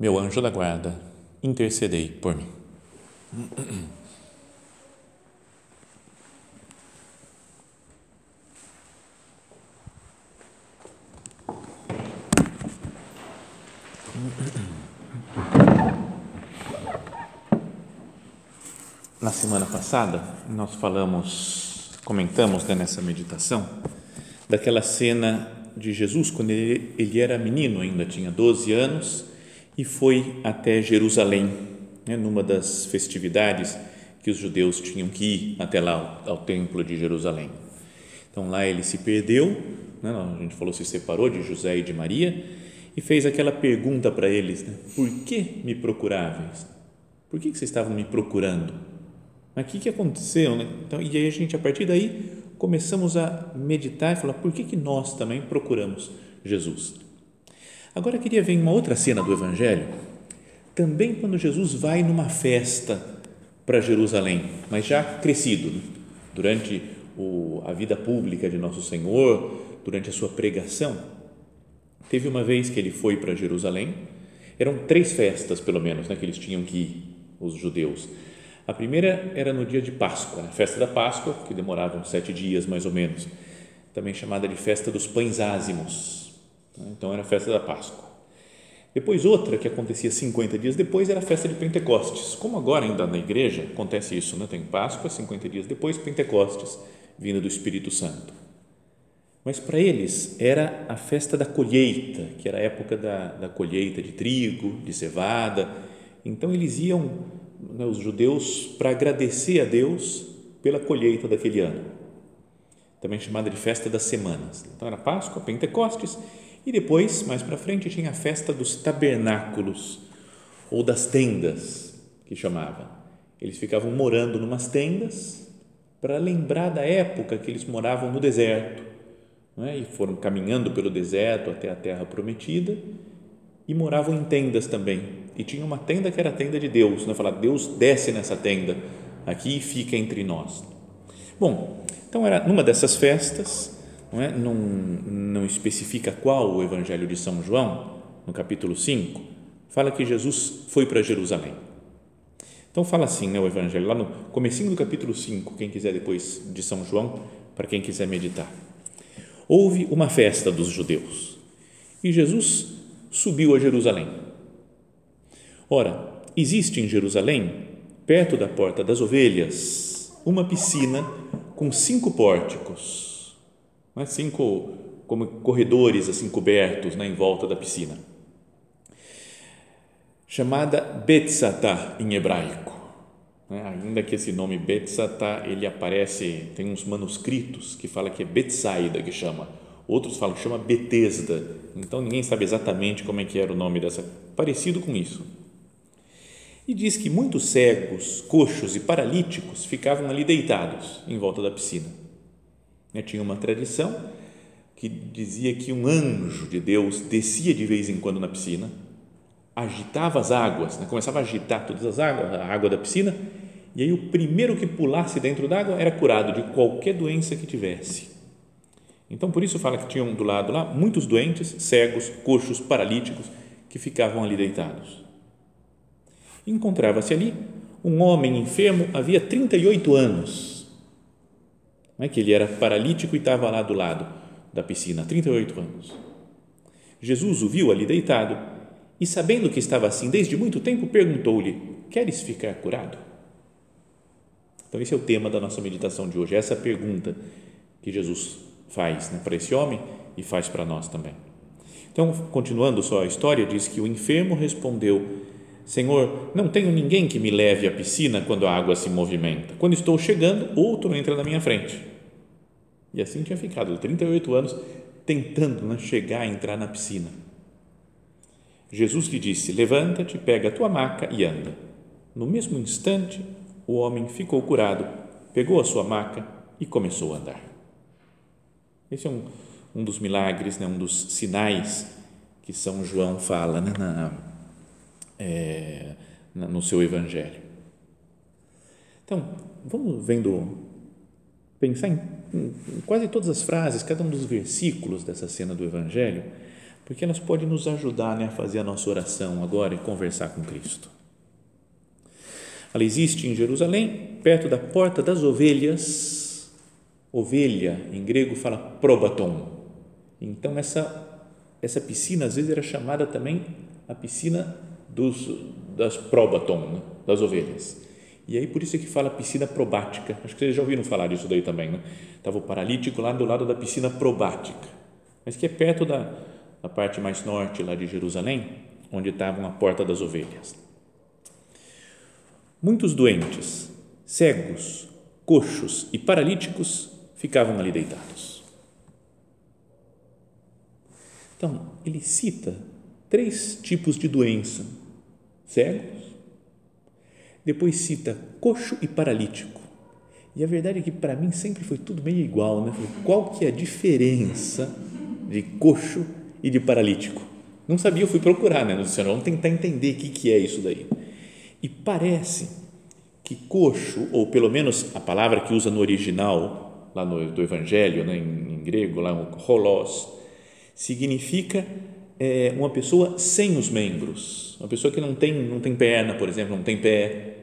meu anjo da guarda, intercedei por mim. Na semana passada, nós falamos, comentamos né, nessa meditação, daquela cena de Jesus quando ele, ele era menino, ainda tinha 12 anos, e foi até Jerusalém, né, numa das festividades que os judeus tinham que ir até lá, ao, ao templo de Jerusalém. Então lá ele se perdeu, né, a gente falou, se separou de José e de Maria, e fez aquela pergunta para eles: né, por que me procuráveis? Por que, que vocês estavam me procurando? Mas o que, que aconteceu? Né? Então, e aí a gente, a partir daí, começamos a meditar e falar por que, que nós também procuramos Jesus. Agora queria ver uma outra cena do Evangelho, também quando Jesus vai numa festa para Jerusalém, mas já crescido, né? durante o, a vida pública de Nosso Senhor, durante a sua pregação. Teve uma vez que ele foi para Jerusalém, eram três festas pelo menos né, que eles tinham que ir, os judeus a primeira era no dia de Páscoa, a festa da Páscoa, que demorava uns sete dias mais ou menos, também chamada de festa dos pães ázimos. Né? Então era a festa da Páscoa. Depois outra que acontecia 50 dias depois era a festa de Pentecostes. Como agora ainda na igreja acontece isso, né? Tem Páscoa, 50 dias depois Pentecostes, vindo do Espírito Santo. Mas para eles era a festa da colheita, que era a época da, da colheita de trigo, de cevada. Então eles iam né, os judeus para agradecer a Deus pela colheita daquele ano, também chamada de festa das semanas. Então era Páscoa, Pentecostes e depois, mais para frente, tinha a festa dos tabernáculos ou das tendas, que chamava. Eles ficavam morando numas tendas para lembrar da época que eles moravam no deserto é? e foram caminhando pelo deserto até a terra prometida e moravam em tendas também. E tinha uma tenda que era a tenda de Deus, né? Falar, Deus desce nessa tenda aqui e fica entre nós. Bom, então era numa dessas festas, não, é? não, não especifica qual o Evangelho de São João, no capítulo 5, fala que Jesus foi para Jerusalém. Então fala assim, né, o Evangelho, lá no comecinho do capítulo 5, quem quiser depois de São João, para quem quiser meditar. Houve uma festa dos judeus e Jesus subiu a Jerusalém. Ora, existe em Jerusalém, perto da porta das ovelhas, uma piscina com cinco pórticos, né? cinco como corredores assim cobertos né? em volta da piscina, chamada Betzatá em hebraico. Né? Ainda que esse nome Betzatá ele aparece, tem uns manuscritos que fala que é Betsaida que chama, outros falam que chama Betesda, então ninguém sabe exatamente como é que era o nome dessa, parecido com isso. E diz que muitos cegos, coxos e paralíticos ficavam ali deitados em volta da piscina. Né, tinha uma tradição que dizia que um anjo de Deus descia de vez em quando na piscina, agitava as águas, né? começava a agitar todas as águas, a água da piscina, e aí o primeiro que pulasse dentro d'água era curado de qualquer doença que tivesse. Então, por isso fala que tinham do lado lá muitos doentes, cegos, coxos, paralíticos, que ficavam ali deitados. Encontrava-se ali um homem enfermo, havia 38 anos, não é que ele era paralítico e estava lá do lado da piscina, 38 anos. Jesus o viu ali deitado e, sabendo que estava assim desde muito tempo, perguntou-lhe: Queres ficar curado? Então, esse é o tema da nossa meditação de hoje, essa pergunta que Jesus faz né, para esse homem e faz para nós também. Então, continuando só a história, diz que o enfermo respondeu: Senhor, não tenho ninguém que me leve à piscina quando a água se movimenta. Quando estou chegando, outro entra na minha frente. E assim tinha ficado, 38 anos, tentando né, chegar a entrar na piscina. Jesus lhe disse: Levanta-te, pega a tua maca e anda. No mesmo instante, o homem ficou curado, pegou a sua maca e começou a andar. Esse é um, um dos milagres, né, um dos sinais que São João fala né, na, é, na, no seu Evangelho. Então, vamos vendo, pensar em, quase todas as frases, cada um dos versículos dessa cena do Evangelho porque elas podem nos ajudar né, a fazer a nossa oração agora e conversar com Cristo. Ela existe em Jerusalém, perto da porta das ovelhas. Ovelha, em grego, fala probaton. Então, essa, essa piscina, às vezes, era chamada também a piscina dos, das probaton, né, das ovelhas. E aí, por isso é que fala piscina probática. Acho que vocês já ouviram falar disso daí também, né? Estava o paralítico lá do lado da piscina probática, mas que é perto da, na parte mais norte lá de Jerusalém, onde estava a porta das ovelhas. Muitos doentes, cegos, coxos e paralíticos ficavam ali deitados. Então, ele cita três tipos de doença: cegos, depois cita coxo e paralítico. E a verdade é que para mim sempre foi tudo meio igual, né? Qual que é a diferença de coxo e de paralítico. Não sabia, eu fui procurar, né? No vamos tentar entender o que, é isso daí. E parece que coxo, ou pelo menos a palavra que usa no original, lá no do Evangelho, né, em, em grego, lá o holos, significa é, uma pessoa sem os membros, uma pessoa que não tem, não tem perna, por exemplo, não tem pé.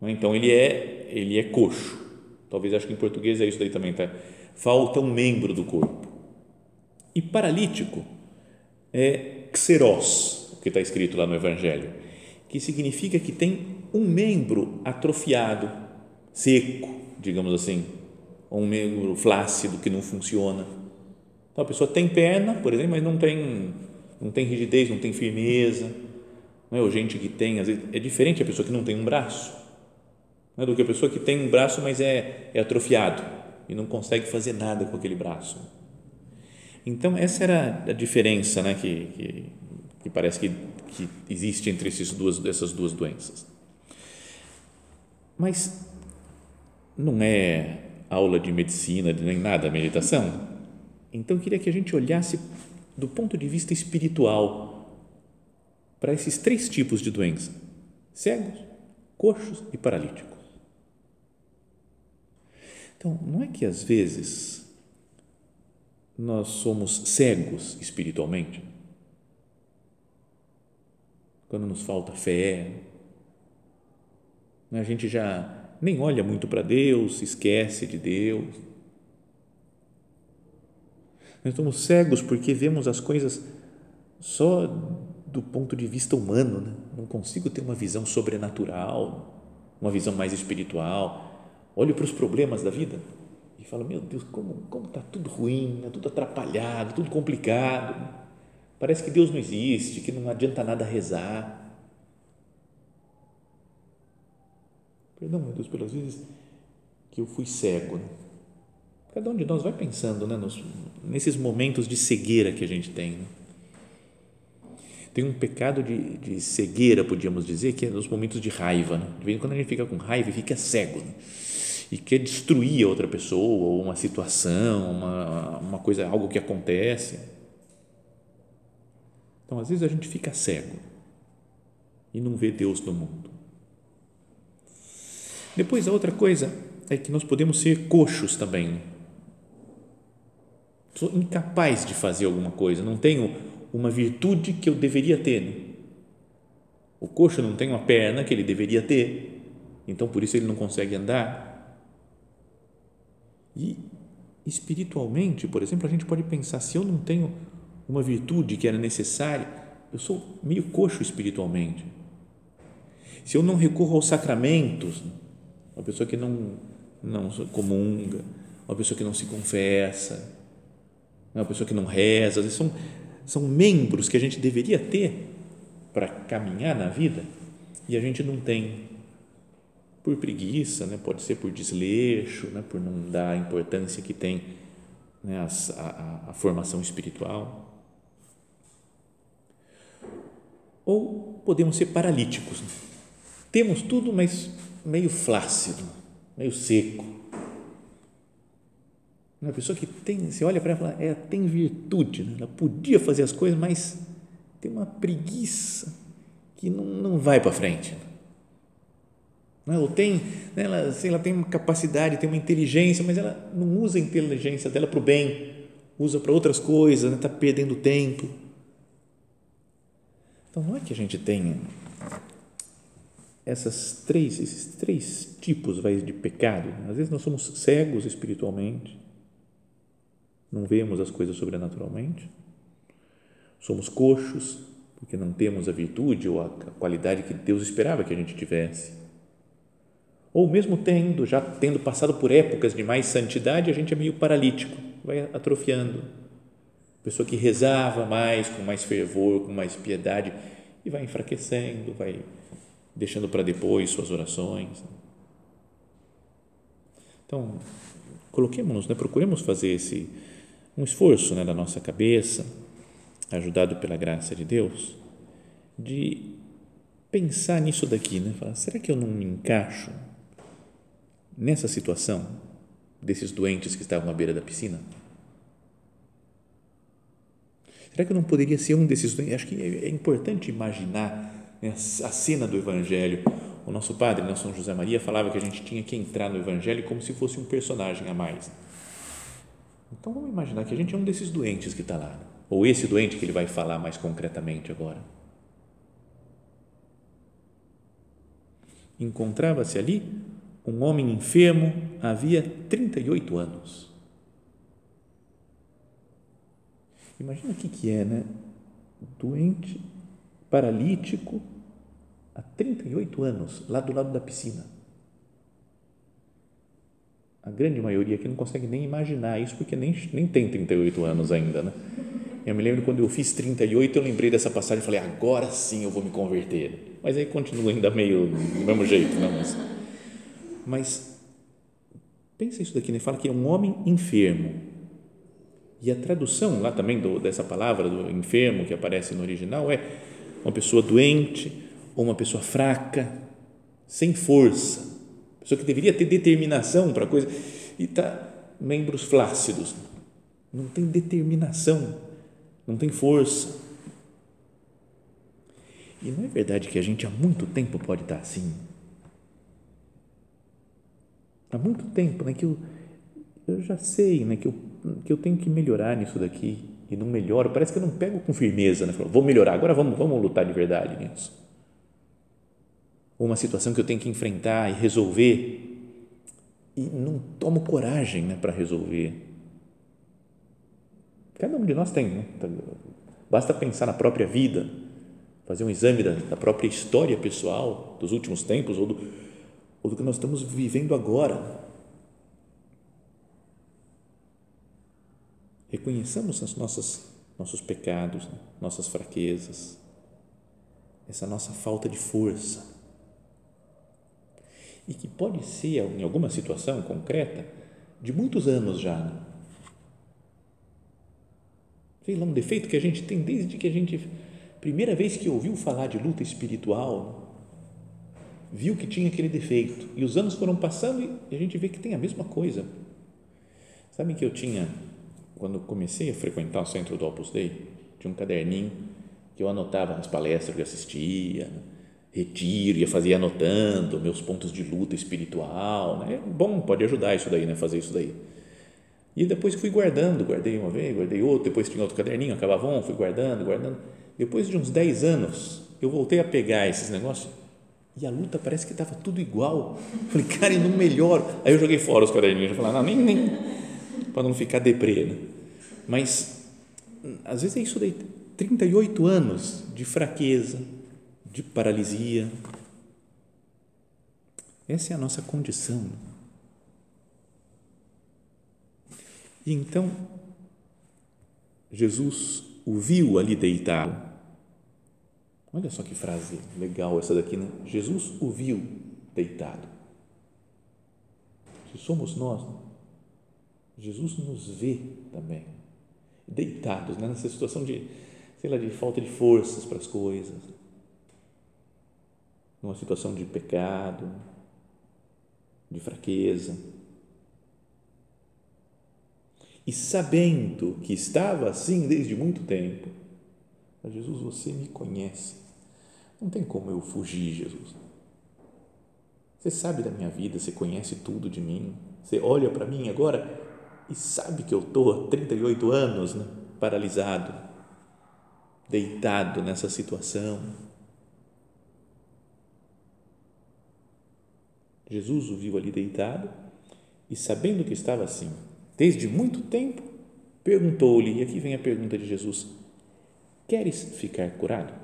Né? Então ele é, ele é coxo. Talvez acho que em português é isso daí também, tá? Falta um membro do corpo. E paralítico é xeros, que está escrito lá no Evangelho, que significa que tem um membro atrofiado, seco, digamos assim, ou um membro flácido que não funciona. Então a pessoa tem perna, por exemplo, mas não tem, não tem rigidez, não tem firmeza. Não é? Ou gente que tem, às vezes, é diferente a pessoa que não tem um braço não é? do que a pessoa que tem um braço, mas é, é atrofiado e não consegue fazer nada com aquele braço. Então, essa era a diferença né, que, que, que parece que, que existe entre esses duas, essas duas doenças. Mas não é aula de medicina, nem nada, meditação. Então, eu queria que a gente olhasse do ponto de vista espiritual para esses três tipos de doença: cegos, coxos e paralíticos. Então, não é que às vezes nós somos cegos espiritualmente? Quando nos falta fé, né, a gente já nem olha muito para Deus, esquece de Deus. Nós somos cegos porque vemos as coisas só do ponto de vista humano, né? não consigo ter uma visão sobrenatural, uma visão mais espiritual. Olho para os problemas da vida e fala, meu Deus, como está tudo ruim, né? tudo atrapalhado, tudo complicado. Parece que Deus não existe, que não adianta nada rezar. Perdão, meu Deus, pelas vezes que eu fui cego. Né? Cada um de nós vai pensando né, nos, nesses momentos de cegueira que a gente tem. Né? Tem um pecado de, de, cegueira, podíamos dizer, que é nos momentos de raiva. Né? De vez em quando a gente fica com raiva e fica cego. Né? e quer destruir a outra pessoa ou uma situação, uma, uma coisa, algo que acontece. Então, às vezes a gente fica cego e não vê Deus no mundo. Depois, a outra coisa é que nós podemos ser coxos também. Sou incapaz de fazer alguma coisa, não tenho uma virtude que eu deveria ter. O coxo não tem uma perna que ele deveria ter, então por isso ele não consegue andar. E espiritualmente, por exemplo, a gente pode pensar: se eu não tenho uma virtude que era necessária, eu sou meio coxo espiritualmente. Se eu não recorro aos sacramentos, uma pessoa que não, não comunga, uma pessoa que não se confessa, uma pessoa que não reza, são, são membros que a gente deveria ter para caminhar na vida e a gente não tem por preguiça, né? pode ser por desleixo, né? por não dar a importância que tem né? a, a, a formação espiritual. Ou podemos ser paralíticos. Né? Temos tudo, mas meio flácido, meio seco. Uma pessoa que tem, você olha para ela e fala, é, tem virtude, né? ela podia fazer as coisas, mas tem uma preguiça que não, não vai para frente. Não, ou tem, né, ela, sei, ela tem uma capacidade, tem uma inteligência, mas ela não usa a inteligência dela para o bem, usa para outras coisas, está né, perdendo tempo. Então, não é que a gente tenha essas três, esses três tipos vai, de pecado. Às vezes nós somos cegos espiritualmente, não vemos as coisas sobrenaturalmente, somos coxos, porque não temos a virtude ou a qualidade que Deus esperava que a gente tivesse. Ou mesmo tendo, já tendo passado por épocas de mais santidade, a gente é meio paralítico, vai atrofiando. Pessoa que rezava mais, com mais fervor, com mais piedade, e vai enfraquecendo, vai deixando para depois suas orações. Então, coloquemos-nos, né, procuremos fazer esse um esforço né, da nossa cabeça, ajudado pela graça de Deus, de pensar nisso daqui, né? Falar, será que eu não me encaixo nessa situação desses doentes que estavam à beira da piscina? Será que eu não poderia ser um desses doentes? Acho que é, é importante imaginar né, a cena do Evangelho. O nosso padre, né, São José Maria, falava que a gente tinha que entrar no Evangelho como se fosse um personagem a mais. Então vamos imaginar que a gente é um desses doentes que está lá, ou esse doente que ele vai falar mais concretamente agora. Encontrava-se ali um homem enfermo havia 38 anos. Imagina o que, que é, né? Doente, paralítico, há 38 anos, lá do lado da piscina. A grande maioria aqui não consegue nem imaginar isso, porque nem, nem tem 38 anos ainda, né? Eu me lembro quando eu fiz 38, eu lembrei dessa passagem e falei, agora sim eu vou me converter. Mas aí continua ainda meio do mesmo jeito, não? Mas, mas pensa isso daqui, né? Fala que é um homem enfermo. E a tradução lá também do, dessa palavra, do enfermo, que aparece no original, é uma pessoa doente ou uma pessoa fraca, sem força, pessoa que deveria ter determinação para coisa e está membros flácidos, não tem determinação, não tem força. E não é verdade que a gente há muito tempo pode estar assim? há muito tempo né, que eu, eu já sei né, que, eu, que eu tenho que melhorar nisso daqui e não melhoro, parece que eu não pego com firmeza, né? Falo, vou melhorar, agora vamos, vamos lutar de verdade nisso. Uma situação que eu tenho que enfrentar e resolver e não tomo coragem né, para resolver. Cada um de nós tem, né? basta pensar na própria vida, fazer um exame da, da própria história pessoal dos últimos tempos ou do, ou do que nós estamos vivendo agora. Reconheçamos as nossas nossos pecados, nossas fraquezas, essa nossa falta de força. E que pode ser, em alguma situação concreta, de muitos anos já. Né? Sei lá, um defeito que a gente tem desde que a gente, primeira vez que ouviu falar de luta espiritual, viu que tinha aquele defeito e os anos foram passando e a gente vê que tem a mesma coisa. Sabe que eu tinha, quando comecei a frequentar o centro do Opus Dei, tinha um caderninho que eu anotava as palestras que eu assistia, retiro, ia fazer anotando meus pontos de luta espiritual, né? É bom, pode ajudar isso daí, né? Fazer isso daí. E depois fui guardando, guardei uma vez, guardei outra, depois tinha outro caderninho, acabava um, fui guardando, guardando. Depois de uns 10 anos, eu voltei a pegar esses negócios e a luta parece que estava tudo igual. Falei, cara, e não melhor. Aí eu joguei fora os caderninhos. Eu falei, não, nem, nem para não ficar deprê. Né? Mas, às vezes é isso daí. 38 anos de fraqueza, de paralisia. Essa é a nossa condição. E então, Jesus o viu ali deitado Olha só que frase legal essa daqui, né? Jesus o viu deitado. Se somos nós, Jesus nos vê também, deitados, né? nessa situação de, sei lá, de falta de forças para as coisas, numa situação de pecado, de fraqueza. E sabendo que estava assim desde muito tempo, Jesus, você me conhece. Não tem como eu fugir, Jesus. Você sabe da minha vida, você conhece tudo de mim. Você olha para mim agora e sabe que eu estou há 38 anos né, paralisado, deitado nessa situação. Jesus o viu ali deitado e, sabendo que estava assim, desde muito tempo, perguntou-lhe, e aqui vem a pergunta de Jesus: Queres ficar curado?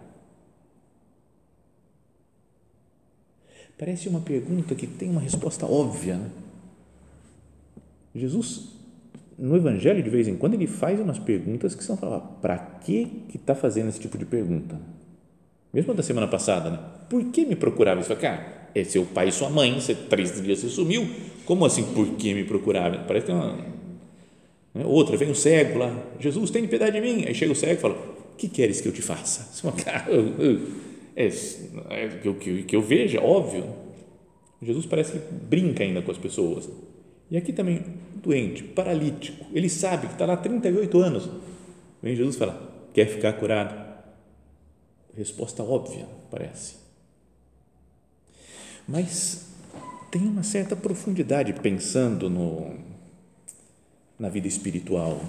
Parece uma pergunta que tem uma resposta óbvia. Né? Jesus, no Evangelho, de vez em quando, ele faz umas perguntas que são falar, para que está fazendo esse tipo de pergunta? Mesmo da semana passada, né? por que me procurava? Isso cara, é seu pai e sua mãe, você, três dias você sumiu, como assim, por que me procurava? Parece que tem uma. Né? Outra, vem um cego lá, Jesus, tem piedade de mim. Aí chega o cego e fala, o que queres que eu te faça? É, é que, eu, que, que eu veja, óbvio. Jesus parece que brinca ainda com as pessoas. E aqui também, doente, paralítico, ele sabe que está lá há 38 anos. Vem Jesus e fala: Quer ficar curado? Resposta óbvia, parece. Mas tem uma certa profundidade pensando no, na vida espiritual.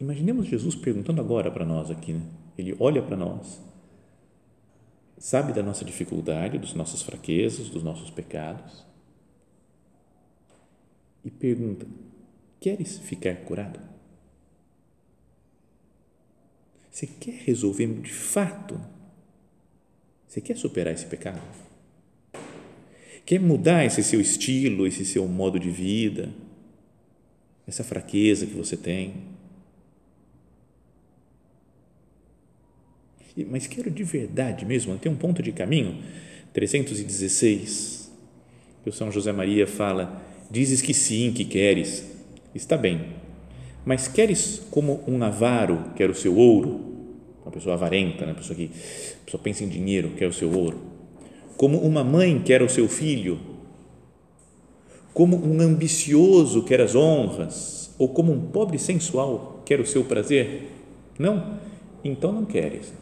Imaginemos Jesus perguntando agora para nós aqui, né? ele olha para nós, sabe da nossa dificuldade, das nossas fraquezas, dos nossos pecados e pergunta: Queres ficar curado? Você quer resolver de fato? Você quer superar esse pecado? Quer mudar esse seu estilo, esse seu modo de vida, essa fraqueza que você tem? mas quero de verdade mesmo, tem um ponto de caminho, 316, que o São José Maria fala, dizes que sim, que queres, está bem, mas queres como um avaro quer o seu ouro, uma pessoa avarenta, né? pessoa que só pensa em dinheiro, quer o seu ouro, como uma mãe quer o seu filho, como um ambicioso quer as honras, ou como um pobre sensual quer o seu prazer? Não, então não queres.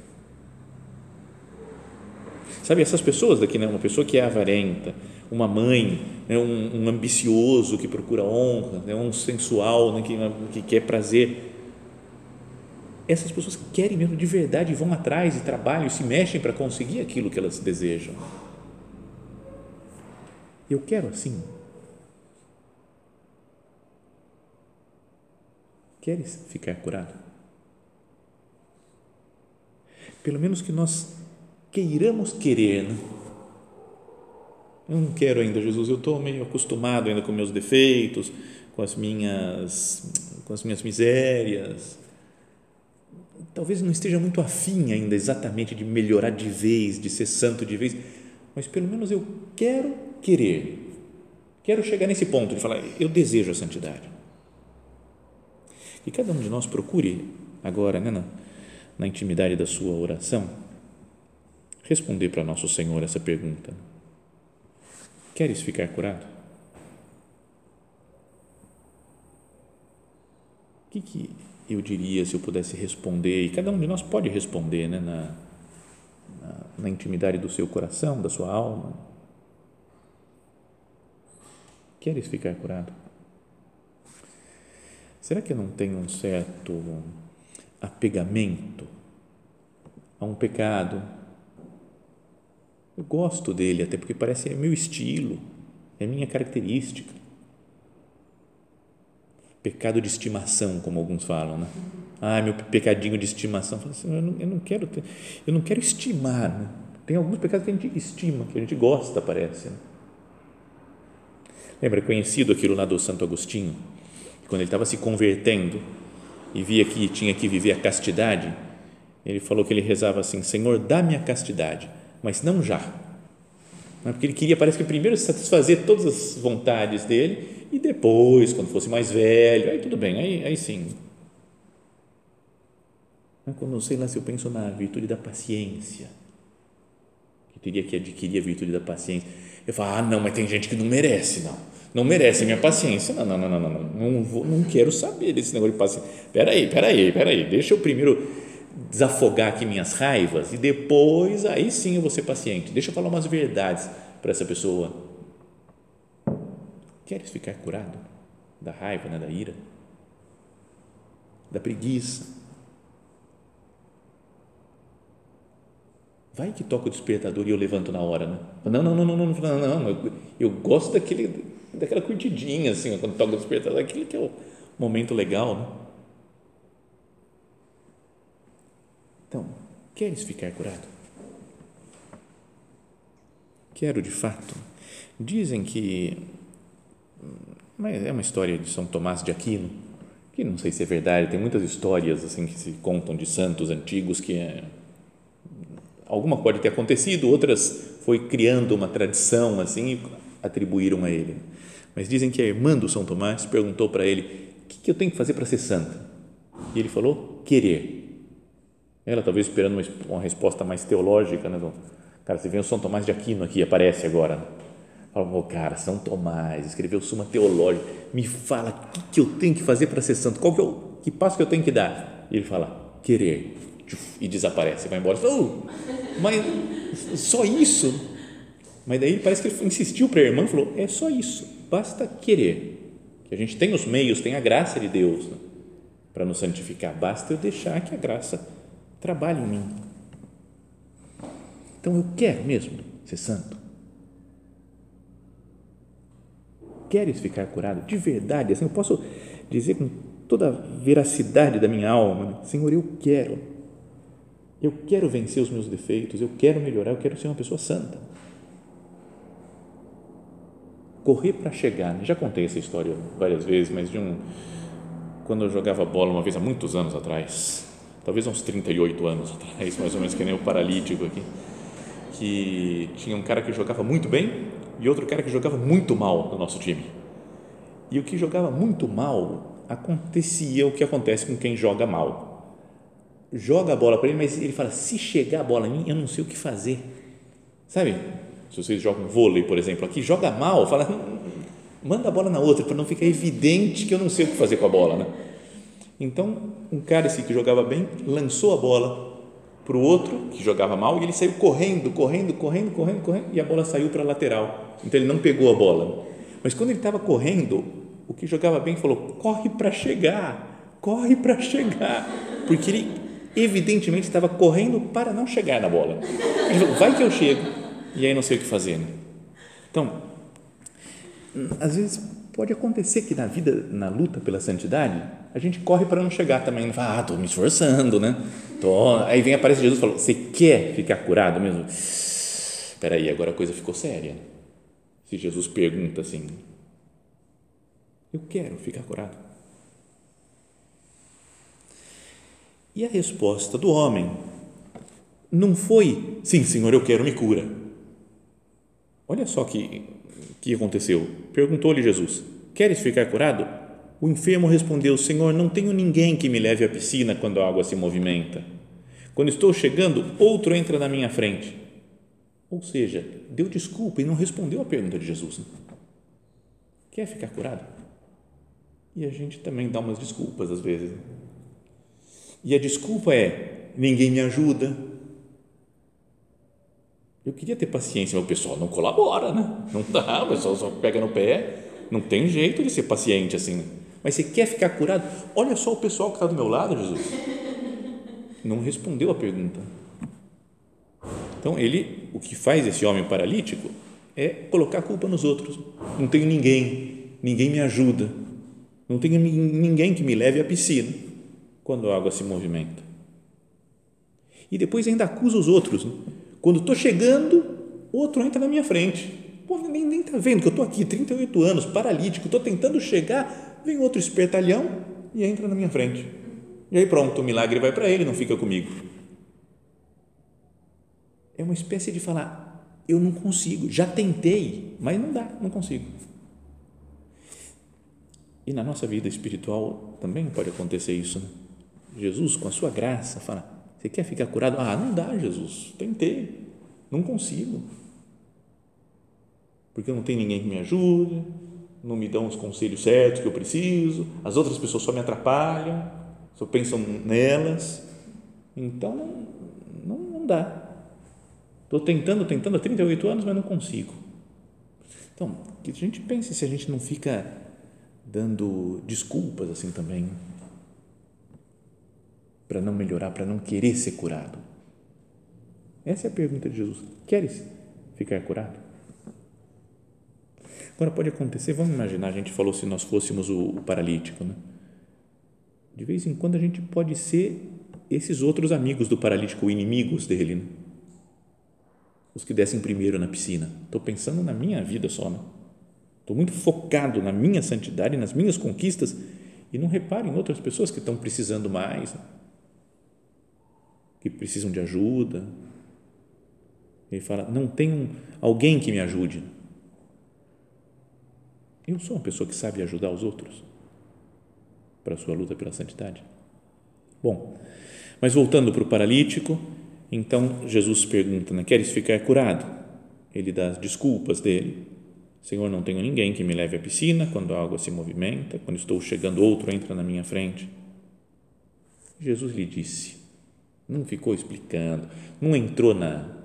Sabe, essas pessoas daqui, né? uma pessoa que é avarenta, uma mãe, né? um, um ambicioso que procura honra, né? um sensual né? que, que quer prazer. Essas pessoas querem mesmo de verdade, vão atrás e trabalham e se mexem para conseguir aquilo que elas desejam. Eu quero assim. Queres ficar curado? Pelo menos que nós queiramos querer. Né? Eu não quero ainda, Jesus, eu estou meio acostumado ainda com meus defeitos, com as minhas, com as minhas misérias. Talvez não esteja muito afim ainda exatamente de melhorar de vez, de ser santo de vez, mas pelo menos eu quero querer. Quero chegar nesse ponto de falar, eu desejo a santidade. Que cada um de nós procure agora, né, na, na intimidade da sua oração, responder para nosso Senhor essa pergunta. Queres ficar curado? O que, que eu diria se eu pudesse responder? E cada um de nós pode responder né, na, na, na intimidade do seu coração, da sua alma. Queres ficar curado? Será que eu não tenho um certo apegamento a um pecado eu gosto dele, até porque parece é meu estilo, é minha característica. Pecado de estimação, como alguns falam, né? Ah, meu pecadinho de estimação. Eu, assim, eu, não, eu não quero ter, eu não quero estimar. Né? Tem alguns pecados que a gente estima, que a gente gosta, parece. Né? Lembra conhecido aquilo lá do Santo Agostinho, quando ele estava se convertendo e via que tinha que viver a castidade, ele falou que ele rezava assim: Senhor, dá-me a castidade mas não já. Porque ele queria, parece que primeiro satisfazer todas as vontades dele e depois, quando fosse mais velho, aí tudo bem, aí, aí sim. Quando, sei lá, se eu penso na virtude da paciência, que teria que adquirir a virtude da paciência, eu falo, ah, não, mas tem gente que não merece, não. Não merece minha paciência. Não, não, não, não, não. Não, vou, não quero saber desse negócio de paciência. Peraí, peraí, peraí. Deixa eu primeiro desafogar aqui minhas raivas e depois, aí sim eu vou ser paciente. Deixa eu falar umas verdades para essa pessoa. Queres ficar curado da raiva, né, da ira, da preguiça? Vai que toca o despertador e eu levanto na hora, né? Não, não, não, não, não, não, não, eu, eu gosto daquele, daquela curtidinha, assim, quando toca o despertador, aquele que é o momento legal, né? Então, queres ficar curado? Quero de fato. Dizem que mas é uma história de São Tomás de Aquino, que não sei se é verdade, tem muitas histórias assim que se contam de santos antigos que é, alguma pode ter acontecido, outras foi criando uma tradição assim e atribuíram a ele. Mas dizem que a irmã do São Tomás perguntou para ele: "O que, que eu tenho que fazer para ser santa?" E ele falou: "Querer". Ela talvez esperando uma, uma resposta mais teológica, né? Cara, você vê o São Tomás de Aquino aqui, aparece agora. Né? Falou, cara, São Tomás escreveu Suma Teológica, me fala o que, que eu tenho que fazer para ser santo, qual que, eu, que passo que eu tenho que dar? E ele fala, querer, e desaparece, vai embora. Oh, mas só isso? Mas daí parece que ele insistiu para a irmã, falou, é só isso, basta querer, que a gente tem os meios, tem a graça de Deus né, para nos santificar, basta eu deixar que a graça trabalhe em mim. Então eu quero mesmo ser santo queres ficar curado? De verdade, assim, eu posso dizer com toda a veracidade da minha alma? Senhor, eu quero. Eu quero vencer os meus defeitos, eu quero melhorar, eu quero ser uma pessoa santa. Correr para chegar, né? já contei essa história várias vezes, mas de um quando eu jogava bola uma vez há muitos anos atrás, talvez uns 38 anos atrás, mais ou menos que nem o paralítico aqui, que tinha um cara que jogava muito bem e outro cara que jogava muito mal no nosso time. E o que jogava muito mal, acontecia o que acontece com quem joga mal. Joga a bola para ele, mas ele fala: se chegar a bola em mim, eu não sei o que fazer. Sabe? Se vocês jogam vôlei, por exemplo, aqui, joga mal, fala, hum, manda a bola na outra, para não ficar evidente que eu não sei o que fazer com a bola. Né? Então, um cara que jogava bem lançou a bola para o outro que jogava mal e ele saiu correndo, correndo, correndo, correndo, correndo e a bola saiu para a lateral. Então ele não pegou a bola. Mas quando ele estava correndo, o que jogava bem falou: corre para chegar, corre para chegar, porque ele evidentemente estava correndo para não chegar na bola. Ele falou: vai que eu chego e aí não sei o que fazer. Né? Então, às vezes pode acontecer que na vida, na luta pela santidade, a gente corre para não chegar também. Fala, ah, estou me esforçando, né? Tô. Aí vem, aparece Jesus e fala, você quer ficar curado mesmo? Espera aí, agora a coisa ficou séria. Se Jesus pergunta assim, eu quero ficar curado. E a resposta do homem não foi, sim, Senhor, eu quero, me cura. Olha só que que aconteceu. Perguntou-lhe Jesus: Queres ficar curado? O enfermo respondeu: Senhor, não tenho ninguém que me leve à piscina quando a água se movimenta. Quando estou chegando, outro entra na minha frente. Ou seja, deu desculpa e não respondeu à pergunta de Jesus. Quer ficar curado? E a gente também dá umas desculpas às vezes. E a desculpa é: ninguém me ajuda. Eu queria ter paciência, mas o pessoal não colabora, né? Não dá, o pessoal só pega no pé. Não tem jeito de ser paciente assim. Mas você quer ficar curado? Olha só o pessoal que está do meu lado, Jesus. Não respondeu a pergunta. Então, ele, o que faz esse homem paralítico é colocar a culpa nos outros. Não tenho ninguém, ninguém me ajuda. Não tenho ninguém que me leve à piscina quando a água se movimenta. E depois ainda acusa os outros. Quando estou chegando, outro entra na minha frente. Pô, nem está vendo que eu estou aqui, 38 anos, paralítico, estou tentando chegar vem outro espertalhão e entra na minha frente. E aí pronto, o milagre vai para ele, não fica comigo. É uma espécie de falar, eu não consigo, já tentei, mas não dá, não consigo. E na nossa vida espiritual também pode acontecer isso. Né? Jesus, com a sua graça, fala: Você quer ficar curado? Ah, não dá, Jesus. Tentei, não consigo. Porque não tem ninguém que me ajude, não me dão os conselhos certos que eu preciso, as outras pessoas só me atrapalham, só pensam nelas. Então, não, não, dá. Estou tentando, tentando há 38 anos, mas não consigo. Então, que a gente pense se a gente não fica dando desculpas assim também para não melhorar, para não querer ser curado. Essa é a pergunta de Jesus. Queres ficar curado? Agora pode acontecer, vamos imaginar, a gente falou se nós fôssemos o, o paralítico, né? De vez em quando a gente pode ser esses outros amigos do paralítico, inimigos dele, né? os que descem primeiro na piscina. Estou pensando na minha vida só, né? Estou muito focado na minha santidade, nas minhas conquistas e não reparo em outras pessoas que estão precisando mais, né? Que precisam de ajuda. Ele fala: não tem alguém que me ajude. Eu sou uma pessoa que sabe ajudar os outros para a sua luta pela santidade. Bom, mas voltando para o paralítico, então Jesus pergunta: né, Queres ficar curado? Ele dá as desculpas dele. Senhor, não tenho ninguém que me leve à piscina quando a água se movimenta, quando estou chegando, outro entra na minha frente. Jesus lhe disse, não ficou explicando, não entrou na,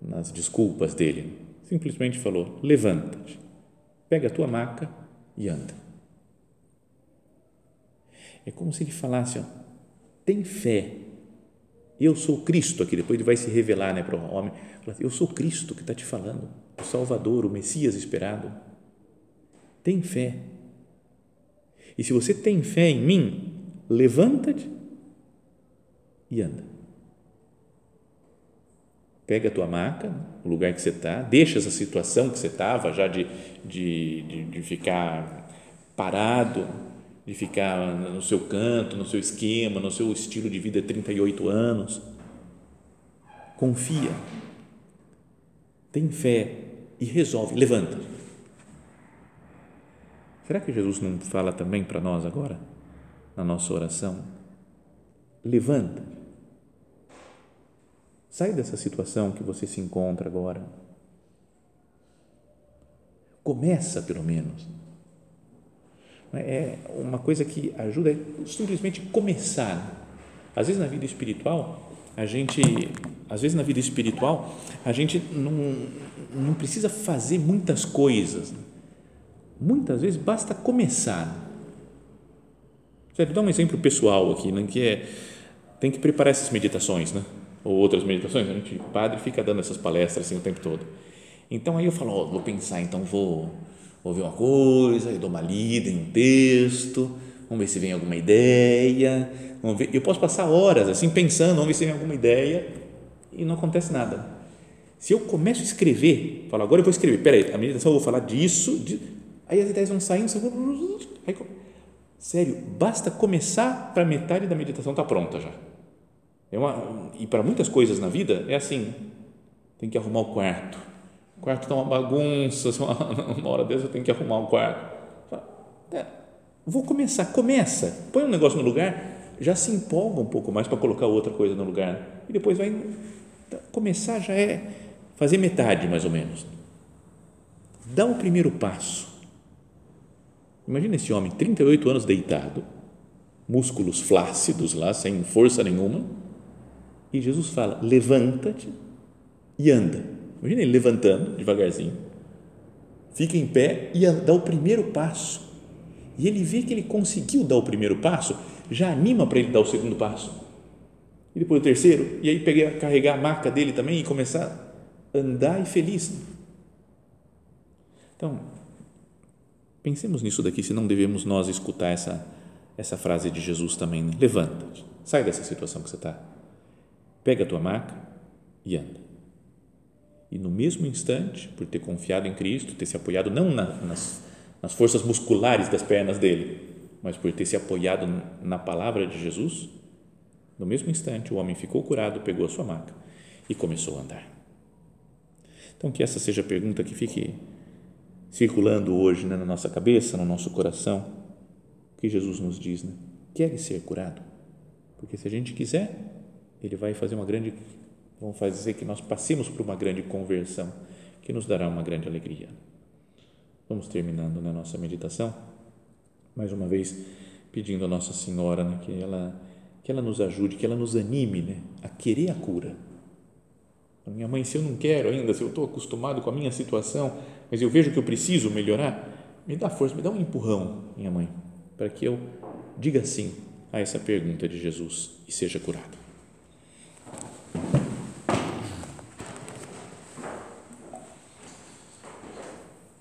nas desculpas dele, simplesmente falou: Levanta-te pega a tua maca e anda. É como se ele falasse, ó, tem fé. Eu sou Cristo, aqui depois ele vai se revelar né, para o homem. Eu sou Cristo que está te falando, o Salvador, o Messias esperado. Tem fé. E se você tem fé em mim, levanta-te e anda pega a tua maca, o lugar que você está, deixa essa situação que você estava já de, de, de, de, ficar parado, de ficar no seu canto, no seu esquema, no seu estilo de vida de 38 anos. Confia, tem fé e resolve, levanta. Será que Jesus não fala também para nós agora, na nossa oração? Levanta Sai dessa situação que você se encontra agora. Começa, pelo menos. É uma coisa que ajuda é simplesmente começar. Às vezes na vida espiritual, a gente, às vezes na vida espiritual, a gente não, não precisa fazer muitas coisas. Muitas vezes basta começar. Sério, dá um exemplo pessoal aqui, né, que é tem que preparar essas meditações, né? Ou outras meditações, a gente, padre fica dando essas palestras assim o tempo todo. Então aí eu falo, oh, vou pensar, então vou, ver uma coisa, eu dou uma lida em um texto, vamos ver se vem alguma ideia, vamos ver, eu posso passar horas assim pensando, vamos ver se vem alguma ideia e não acontece nada. Se eu começo a escrever, falo, agora eu vou escrever, peraí, a meditação eu vou falar disso, de, aí as ideias vão saindo, aí, sério, basta começar para metade da meditação tá pronta já é uma, e para muitas coisas na vida é assim: tem que arrumar o quarto. O quarto está uma bagunça, uma hora dessa eu tenho que arrumar o quarto. É, vou começar, começa, põe um negócio no lugar, já se empolga um pouco mais para colocar outra coisa no lugar. E depois vai. Tá, começar já é fazer metade, mais ou menos. Dá o primeiro passo. Imagina esse homem, 38 anos deitado, músculos flácidos lá, sem força nenhuma e Jesus fala: levanta-te e anda. Imagina ele levantando devagarzinho, fica em pé e dá o primeiro passo. E ele vê que ele conseguiu dar o primeiro passo, já anima para ele dar o segundo passo. E depois o terceiro, e aí pegar, carregar a maca dele também e começar a andar e feliz. Então, pensemos nisso daqui, se não devemos nós escutar essa, essa frase de Jesus também. Né? Levanta-te, sai dessa situação que você está pega a tua maca e anda. E no mesmo instante, por ter confiado em Cristo, ter se apoiado não na, nas, nas forças musculares das pernas dele, mas por ter se apoiado na palavra de Jesus, no mesmo instante o homem ficou curado, pegou a sua maca e começou a andar. Então, que essa seja a pergunta que fique circulando hoje né, na nossa cabeça, no nosso coração, que Jesus nos diz, né? Queres ser curado? Porque se a gente quiser, Ele vai fazer uma grande, vamos fazer que nós passemos por uma grande conversão, que nos dará uma grande alegria. Vamos terminando na nossa meditação, mais uma vez pedindo a Nossa Senhora né, que ela que ela nos ajude, que ela nos anime né, a querer a cura. Minha mãe, se eu não quero ainda, se eu estou acostumado com a minha situação, mas eu vejo que eu preciso melhorar, me dá força, me dá um empurrão, minha mãe, para que eu diga sim a essa pergunta de Jesus e seja curado.